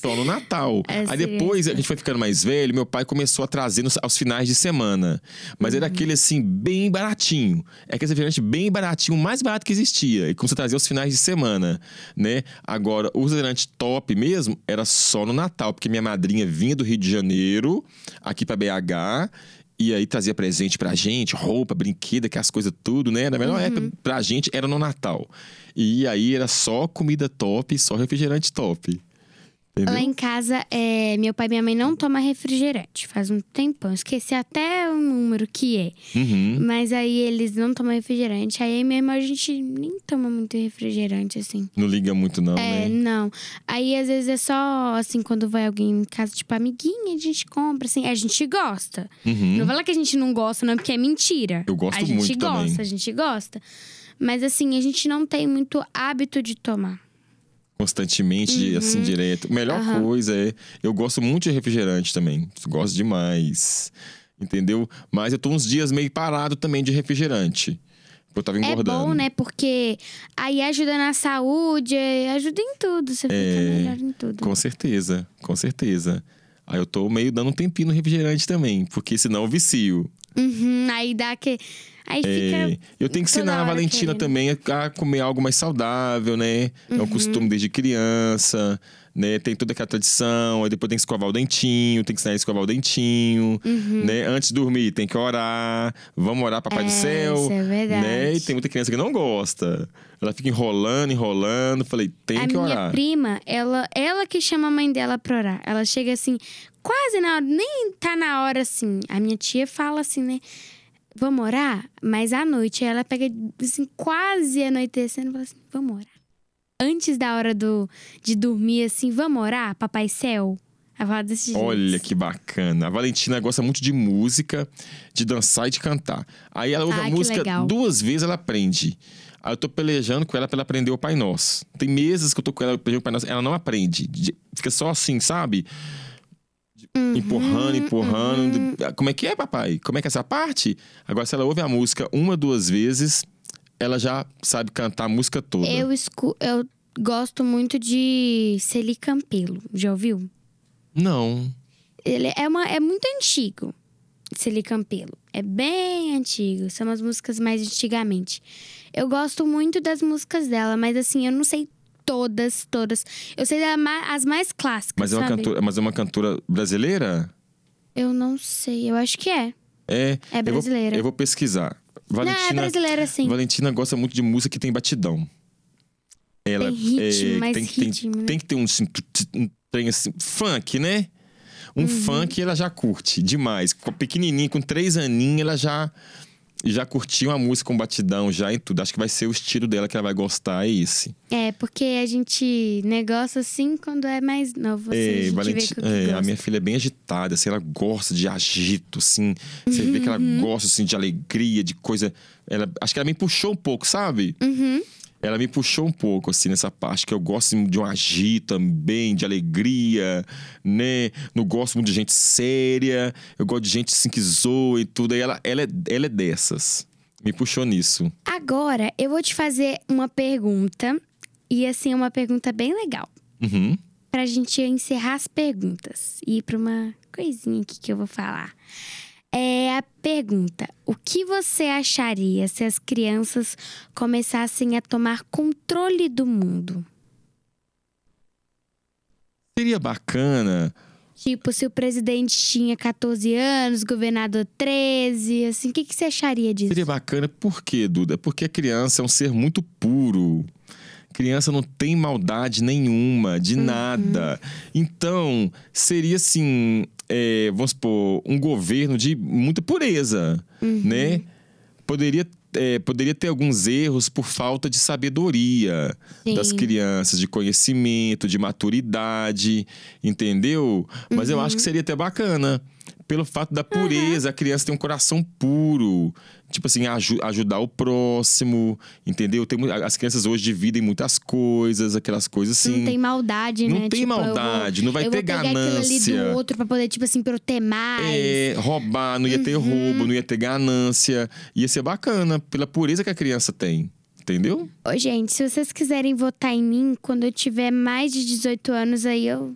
Speaker 2: Só no Natal.
Speaker 1: É,
Speaker 2: Aí depois a gente foi ficando mais velho, meu pai começou a trazer nos- aos finais de semana. Mas
Speaker 1: Uhum.
Speaker 2: era aquele assim, bem baratinho. É aquele refrigerante bem baratinho, o mais barato que existia. E começou a trazer aos finais de semana, né? Agora, o refrigerante top mesmo era só no Natal, porque minha madrinha vinha do Rio de Janeiro, aqui pra BH. E aí trazia presente pra gente, roupa, brinquedo, aquelas coisas tudo, né? Na melhor
Speaker 1: Uhum.
Speaker 2: época pra gente era no Natal. E aí era só comida top, só refrigerante top. Entendeu?
Speaker 1: Lá em casa, é, meu pai e minha mãe não tomam refrigerante. Faz um tempão. Esqueci até o número que é.
Speaker 2: Uhum.
Speaker 1: Mas aí eles não tomam refrigerante. Aí mesmo a gente nem toma muito refrigerante, assim.
Speaker 2: Não liga muito, não,
Speaker 1: É,
Speaker 2: né?
Speaker 1: não. Aí às vezes é só assim, quando vai alguém em casa, tipo, amiguinha, a gente compra, assim. A gente gosta.
Speaker 2: Uhum.
Speaker 1: Não fala que a gente não gosta, não, porque é mentira.
Speaker 2: Eu gosto
Speaker 1: a gente
Speaker 2: muito
Speaker 1: gosta,
Speaker 2: também.
Speaker 1: a gente gosta. Mas assim, a gente não tem muito hábito de tomar.
Speaker 2: Constantemente, assim, direto. Melhor
Speaker 1: Uhum.
Speaker 2: Coisa é. Eu gosto muito de refrigerante também. Gosto demais. Entendeu? Mas eu tô uns dias meio parado também de refrigerante. porque Eu tava engordando.
Speaker 1: É bom, né? Porque aí ajuda na saúde, ajuda em tudo. Você fica
Speaker 2: É,
Speaker 1: melhor em tudo.
Speaker 2: Com certeza, com certeza. Aí eu tô meio dando um tempinho no refrigerante também, porque senão eu vicio.
Speaker 1: Uhum, aí dá que. Aí
Speaker 2: É,
Speaker 1: fica.
Speaker 2: eu tenho que ensinar a Valentina
Speaker 1: querendo.
Speaker 2: também a a comer algo mais saudável, né? É
Speaker 1: Uhum.
Speaker 2: um costume desde criança, né? Tem toda aquela tradição, aí depois tem que escovar o dentinho, tem que ensinar a escovar o dentinho, né? Antes de dormir, tem que orar, vamos orar Papai do
Speaker 1: Uhum. É,
Speaker 2: Céu,
Speaker 1: isso é verdade.
Speaker 2: né? E tem muita criança que não gosta. Ela fica enrolando, enrolando, falei, tem
Speaker 1: a
Speaker 2: que
Speaker 1: minha
Speaker 2: orar.
Speaker 1: prima, ela, ela que chama a mãe dela pra orar. Ela chega assim, quase na hora, nem tá na hora assim. A minha tia fala assim, né? Vamos orar? Mas à noite ela pega, assim, quase anoitecendo e fala assim: vamos orar. Antes da hora do, de dormir, assim, vamos orar, Papai Céu? Ela fala desse jeito.
Speaker 2: Olha que bacana. A Valentina gosta muito de música, de dançar e de cantar. Aí ela ouve
Speaker 1: Ah,
Speaker 2: a música
Speaker 1: legal.
Speaker 2: duas vezes, ela aprende. Aí eu tô pelejando com ela pra ela aprender o Pai Nosso. Tem meses que eu tô com ela aprendendo o Pai Nosso, ela não aprende. De- Fica só assim, sabe?
Speaker 1: Uhum,
Speaker 2: empurrando, empurrando. Como é que é, papai? Como é que é essa parte? Agora, se ela ouve a música uma, duas vezes, ela já sabe cantar a música toda.
Speaker 1: Eu, escu eu gosto muito de Celi Campelo. Já ouviu?
Speaker 2: Não.
Speaker 1: Ele é, uma, é muito antigo, Celi Campelo. É bem antigo. São as músicas mais antigamente. Eu gosto muito das músicas dela, mas assim, eu não sei todas, todas. Eu sei as mais clássicas,
Speaker 2: Mas é, uma
Speaker 1: sabe?
Speaker 2: cantora, mas é uma cantora brasileira?
Speaker 1: Eu não sei, eu acho que é.
Speaker 2: É.
Speaker 1: É
Speaker 2: eu vou-
Speaker 1: brasileira.
Speaker 2: Eu vou, pesquisar.
Speaker 1: Não, é
Speaker 2: Valentina,
Speaker 1: brasileira, sim.
Speaker 2: Valentina gosta muito de música que tem batidão. Ela
Speaker 1: Tem ritmo,
Speaker 2: é,
Speaker 1: mais
Speaker 2: tem, tem-
Speaker 1: ritmo, né?
Speaker 2: tem que ter um, um trem assim, funk, né? Um
Speaker 1: Uhum.
Speaker 2: funk ela já curte demais. Com- Pequenininha, com três aninhos, ela já já curtiu uma música com batidão já em tudo. Acho que vai ser o estilo dela que ela vai gostar, é esse.
Speaker 1: É, porque a gente negócio assim quando é mais novo. Assim, a
Speaker 2: É, Valenti-
Speaker 1: o que
Speaker 2: é, a minha filha é bem agitada, assim, ela gosta de agito, assim. Você vê que ela
Speaker 1: Uhum.
Speaker 2: gosta, assim, de alegria, de coisa... Ela, acho que ela me puxou um pouco, sabe?
Speaker 1: Uhum.
Speaker 2: Ela me puxou um pouco, assim, nessa parte, que eu gosto de um agito também, de alegria, né? Não gosto muito de gente séria, eu gosto de gente, assim, que zoa e tudo. Aí ela, ela, é, ela é dessas. Me puxou nisso.
Speaker 1: Agora, eu vou te fazer uma pergunta. E assim, é uma pergunta bem legal.
Speaker 2: Uhum.
Speaker 1: Pra gente encerrar as perguntas. E ir pra uma coisinha aqui que eu vou falar. É a pergunta: O que você acharia se as crianças começassem a tomar controle do mundo?
Speaker 2: Seria bacana
Speaker 1: Tipo, se o presidente tinha 14 anos, governador 13, assim, o que, que você acharia disso?
Speaker 2: Seria bacana, por quê, Duda? Porque a criança é um ser muito puro. Criança não tem maldade nenhuma, de nada. Então, seria assim, é, vamos supor, um governo de muita pureza, né? Poderia é, poderia ter alguns erros por falta de sabedoria
Speaker 1: Sim.
Speaker 2: das crianças, de conhecimento, de maturidade, entendeu? Mas eu
Speaker 1: Uhum.
Speaker 2: acho que seria até bacana. Pelo fato da pureza, a criança tem um coração puro. Tipo assim, aju- ajudar o próximo, entendeu? Tem, as crianças hoje dividem muitas coisas, aquelas coisas assim.
Speaker 1: Não tem maldade,
Speaker 2: Não
Speaker 1: né?
Speaker 2: tem
Speaker 1: Tipo, eu vou-
Speaker 2: maldade, não vai
Speaker 1: eu
Speaker 2: ter ganância.
Speaker 1: do outro pra poder, tipo assim, pra eu ter mais.
Speaker 2: É, roubar, não ia ter
Speaker 1: Uhum.
Speaker 2: roubo, não ia ter ganância. Ia ser bacana, pela pureza que a criança tem. Entendeu?
Speaker 1: Ô, gente, se vocês quiserem votar em mim quando eu tiver mais de 18 anos, aí eu.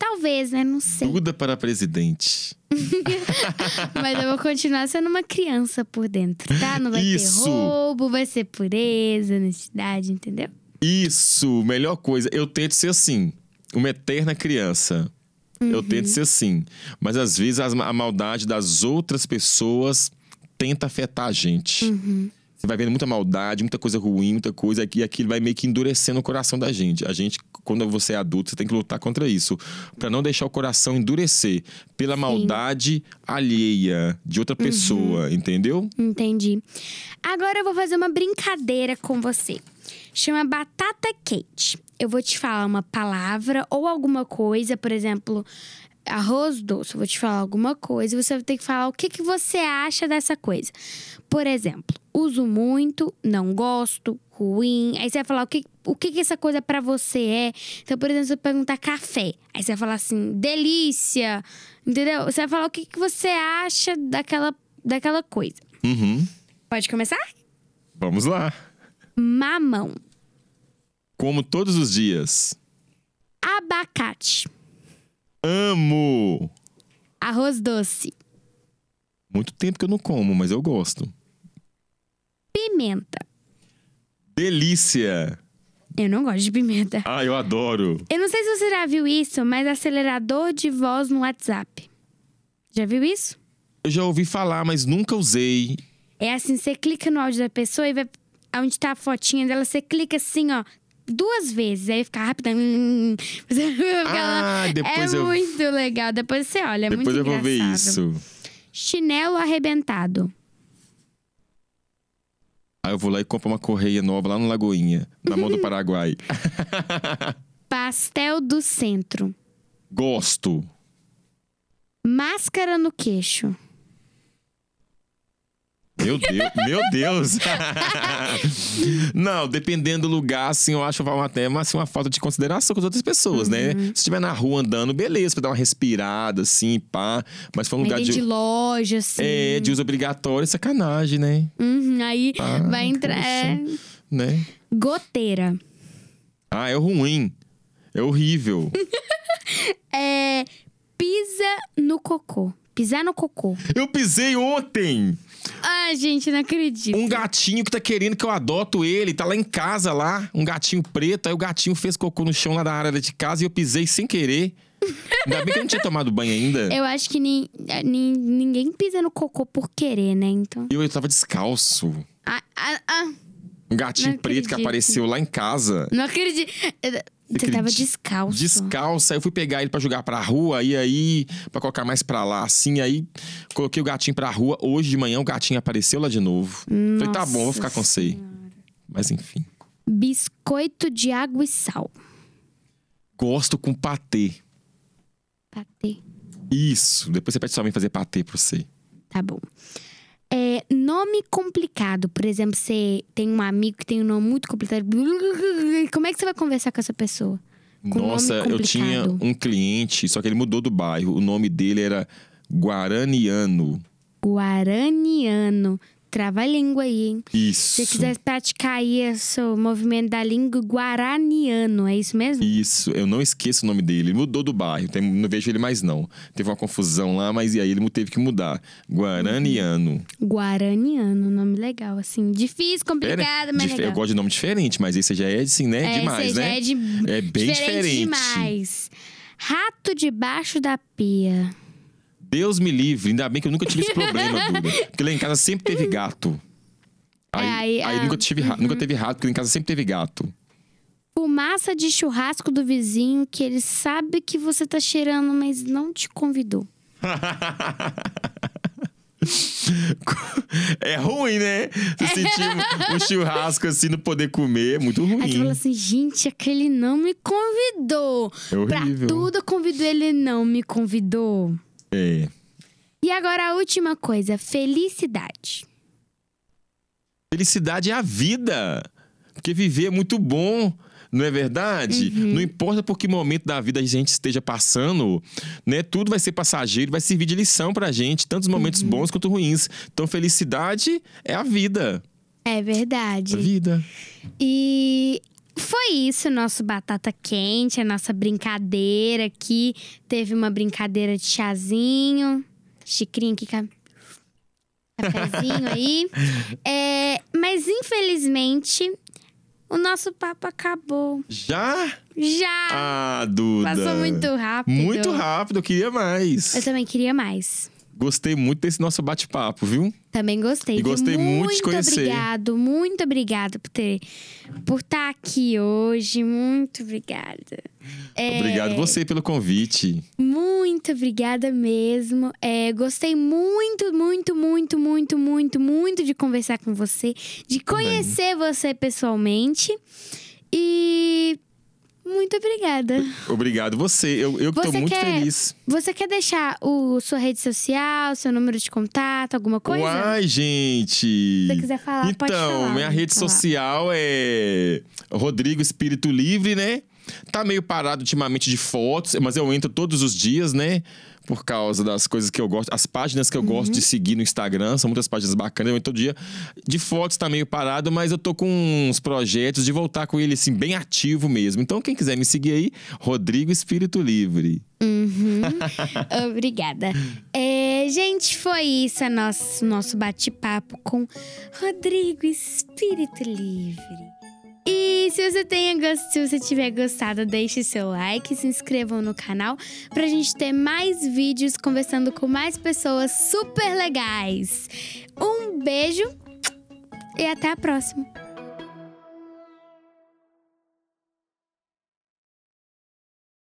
Speaker 1: Talvez, né? Não sei.
Speaker 2: Tudo para presidente.
Speaker 1: Mas eu vou continuar sendo uma criança por dentro, tá? Não vai
Speaker 2: Isso.
Speaker 1: ter roubo, vai ser pureza, honestidade, entendeu?
Speaker 2: Isso, melhor coisa. Eu tento ser assim, uma eterna criança. Eu
Speaker 1: Uhum.
Speaker 2: tento ser assim. Mas às vezes a maldade das outras pessoas tenta afetar a gente.
Speaker 1: Uhum.
Speaker 2: Você vai vendo muita maldade, muita coisa ruim, muita coisa, e aquilo vai meio que endurecendo o coração da gente. A gente, quando você é adulto, você tem que lutar contra isso. Pra não deixar o coração endurecer pela maldade alheia de outra
Speaker 1: Uhum.
Speaker 2: pessoa, entendeu?
Speaker 1: Entendi. Agora eu vou fazer uma brincadeira com você. Chama batata quente. Eu vou te falar uma palavra ou alguma coisa, por exemplo, arroz doce. Eu vou te falar alguma coisa e você vai ter que falar o que, que você acha dessa coisa. Por exemplo, uso muito, não gosto, ruim. Aí você vai falar o que, o que, que essa coisa pra você é. Então, por exemplo, se eu perguntar café, aí você vai falar assim, delícia. Entendeu? Você vai falar o que, que você acha daquela, daquela coisa.
Speaker 2: Uhum.
Speaker 1: Pode começar?
Speaker 2: Vamos lá.
Speaker 1: Mamão.
Speaker 2: Como todos os dias.
Speaker 1: Abacate.
Speaker 2: Amo!
Speaker 1: Arroz doce.
Speaker 2: Muito tempo que eu não como, mas eu gosto.
Speaker 1: Pimenta.
Speaker 2: Delícia!
Speaker 1: Eu não gosto de pimenta.
Speaker 2: Ah, eu adoro!
Speaker 1: Eu não sei se você já viu isso, mas acelerador de voz no WhatsApp. Já viu isso?
Speaker 2: Eu já ouvi falar, mas nunca usei.
Speaker 1: É assim, você clica no áudio da pessoa e vai. Onde tá a fotinha dela, você clica assim, ó. Duas vezes, aí fica rápido. Você fica lá.
Speaker 2: Ah, depois
Speaker 1: é
Speaker 2: eu-
Speaker 1: muito legal. Depois você olha, é
Speaker 2: Depois
Speaker 1: muito
Speaker 2: eu vou ver
Speaker 1: engraçado.
Speaker 2: isso.
Speaker 1: Chinelo arrebentado.
Speaker 2: Aí eu vou lá e compro uma correia nova lá no Lagoinha, na mão do Paraguai.
Speaker 1: Pastel do centro.
Speaker 2: Gosto.
Speaker 1: Máscara no queixo.
Speaker 2: Meu Deus, meu Deus. Não, dependendo do lugar, assim, eu acho uma- até uma, assim, uma falta de consideração com as outras pessoas, né?
Speaker 1: Uhum.
Speaker 2: Se estiver na rua andando, beleza, pra dar uma respirada, assim, pá. Mas for um lugar de,
Speaker 1: de loja, assim.
Speaker 2: é, de uso obrigatório, é sacanagem, né?
Speaker 1: Uhum, aí
Speaker 2: Ah,
Speaker 1: vai entrar. É,
Speaker 2: né?
Speaker 1: goteira.
Speaker 2: Ah, é ruim. É horrível.
Speaker 1: É. Pisa no cocô. Pisar no cocô.
Speaker 2: Eu pisei ontem.
Speaker 1: Ai, gente, não acredito.
Speaker 2: Um gatinho que tá querendo que eu adoto ele, tá lá em casa lá, um gatinho preto, aí o gatinho fez cocô no chão lá da área de casa e eu pisei sem querer. Ainda bem que eu não tinha tomado banho ainda.
Speaker 1: Eu acho que ni- ni- ninguém pisa no cocô por querer, né? Então.
Speaker 2: E eu, eu tava descalço.
Speaker 1: Ah, ah, ah,
Speaker 2: Um gatinho
Speaker 1: Não
Speaker 2: preto que apareceu lá em casa.
Speaker 1: não acredito. Você tava descalço.
Speaker 2: Descalço, aí eu fui pegar ele pra jogar pra rua, e aí, pra colocar mais pra lá, assim, aí coloquei o gatinho pra rua. Hoje de manhã o gatinho apareceu lá de novo. Falei, tá bom, vou ficar com você. Mas enfim.
Speaker 1: Biscoito de água e sal.
Speaker 2: Gosto com patê.
Speaker 1: Patê.
Speaker 2: Isso. Depois você pede sua mãe fazer patê pra você.
Speaker 1: Tá bom. É, nome complicado. Por exemplo, você tem um amigo que tem um nome muito complicado. Como é que você vai conversar com essa pessoa? Com
Speaker 2: Nossa, eu tinha um cliente, só que ele mudou do bairro. O nome dele era Guaraniano.
Speaker 1: Guaraniano. Trava a língua aí, hein?
Speaker 2: Isso.
Speaker 1: Se você quiser praticar aí o seu movimento da língua, guaraniano, é isso mesmo?
Speaker 2: Isso, eu não esqueço o nome dele. Ele mudou do bairro, tem- não vejo ele mais não. Teve uma confusão lá, mas e aí ele teve que mudar. Guaraniano.
Speaker 1: Guaraniano, nome legal, assim. Difícil, complicado, mas
Speaker 2: dif-
Speaker 1: legal.
Speaker 2: Eu gosto de nome diferente, mas esse já é assim, né?
Speaker 1: É,
Speaker 2: demais,
Speaker 1: esse
Speaker 2: né?
Speaker 1: é de-
Speaker 2: É bem diferente.
Speaker 1: demais. Rato debaixo da pia.
Speaker 2: Deus me livre, ainda bem que eu nunca tive esse problema, Duda. Porque lá em casa sempre teve gato. Aí,
Speaker 1: É, aí,
Speaker 2: aí
Speaker 1: ah,
Speaker 2: nunca, tive, ra- nunca teve rato, porque lá em casa sempre teve gato.
Speaker 1: Fumaça de churrasco do vizinho que ele sabe que você tá cheirando, mas não te convidou.
Speaker 2: É ruim, né? Você sentir um, um churrasco assim, não poder comer, é muito ruim.
Speaker 1: Aí você fala assim, gente, aquele não me convidou.
Speaker 2: É
Speaker 1: Pra
Speaker 2: horrível.
Speaker 1: tudo eu convido ele, não me convidou.
Speaker 2: É.
Speaker 1: E agora a última coisa, felicidade.
Speaker 2: Felicidade é a vida. Porque viver é muito bom. Não é verdade?
Speaker 1: Uhum.
Speaker 2: Não importa por que momento da vida a gente esteja passando, né? Tudo vai ser passageiro, vai servir de lição pra gente, tantos momentos
Speaker 1: Uhum.
Speaker 2: bons quanto ruins. Então, felicidade é a vida.
Speaker 1: É verdade.
Speaker 2: A vida.
Speaker 1: E foi isso, nosso batata quente, a nossa brincadeira aqui. Teve uma brincadeira de chazinho, xicrinho aqui, ca- cafezinho aí. É, mas infelizmente, o nosso papo acabou.
Speaker 2: Já?
Speaker 1: Já!
Speaker 2: Ah, Duda.
Speaker 1: Passou muito rápido.
Speaker 2: Muito rápido, eu queria mais.
Speaker 1: Eu também queria mais.
Speaker 2: Gostei muito desse nosso bate-papo, viu?
Speaker 1: Também gostei.
Speaker 2: E gostei muito de te conhecer.
Speaker 1: obrigado, muito obrigada por ter por estar aqui hoje. Muito obrigada. É,
Speaker 2: Obrigado você pelo convite.
Speaker 1: Muito obrigada mesmo. É, gostei muito, muito, muito, muito, muito, muito de conversar com você, de conhecer você pessoalmente. E muito obrigada.
Speaker 2: Obrigado você. Eu, eu que tô
Speaker 1: Você
Speaker 2: muito
Speaker 1: quer-
Speaker 2: feliz.
Speaker 1: Você quer deixar o sua rede social, seu número de contato, alguma coisa?
Speaker 2: Uai, gente!
Speaker 1: Se você quiser falar,
Speaker 2: então,
Speaker 1: pode falar.
Speaker 2: minha rede
Speaker 1: falar.
Speaker 2: social é Rodrigo Espírito Livre, né? Tá meio parado ultimamente de fotos, mas eu entro todos os dias, né? Por causa das coisas que eu gosto, as páginas que eu gosto
Speaker 1: Uhum.
Speaker 2: de seguir no Instagram, são muitas páginas bacanas, eu todo dia. De fotos tá meio parado, mas eu tô com uns projetos de voltar com ele assim, bem ativo mesmo. Então, quem quiser me seguir aí, Rodrigo Espírito Livre.
Speaker 1: Uhum. Obrigada. É, gente, foi isso o nosso, nosso bate-papo com Rodrigo Espírito Livre. E se você, se você tiver gostado, deixe seu like, se inscrevam no canal pra gente ter mais vídeos conversando com mais pessoas super legais. Um beijo e até a próxima.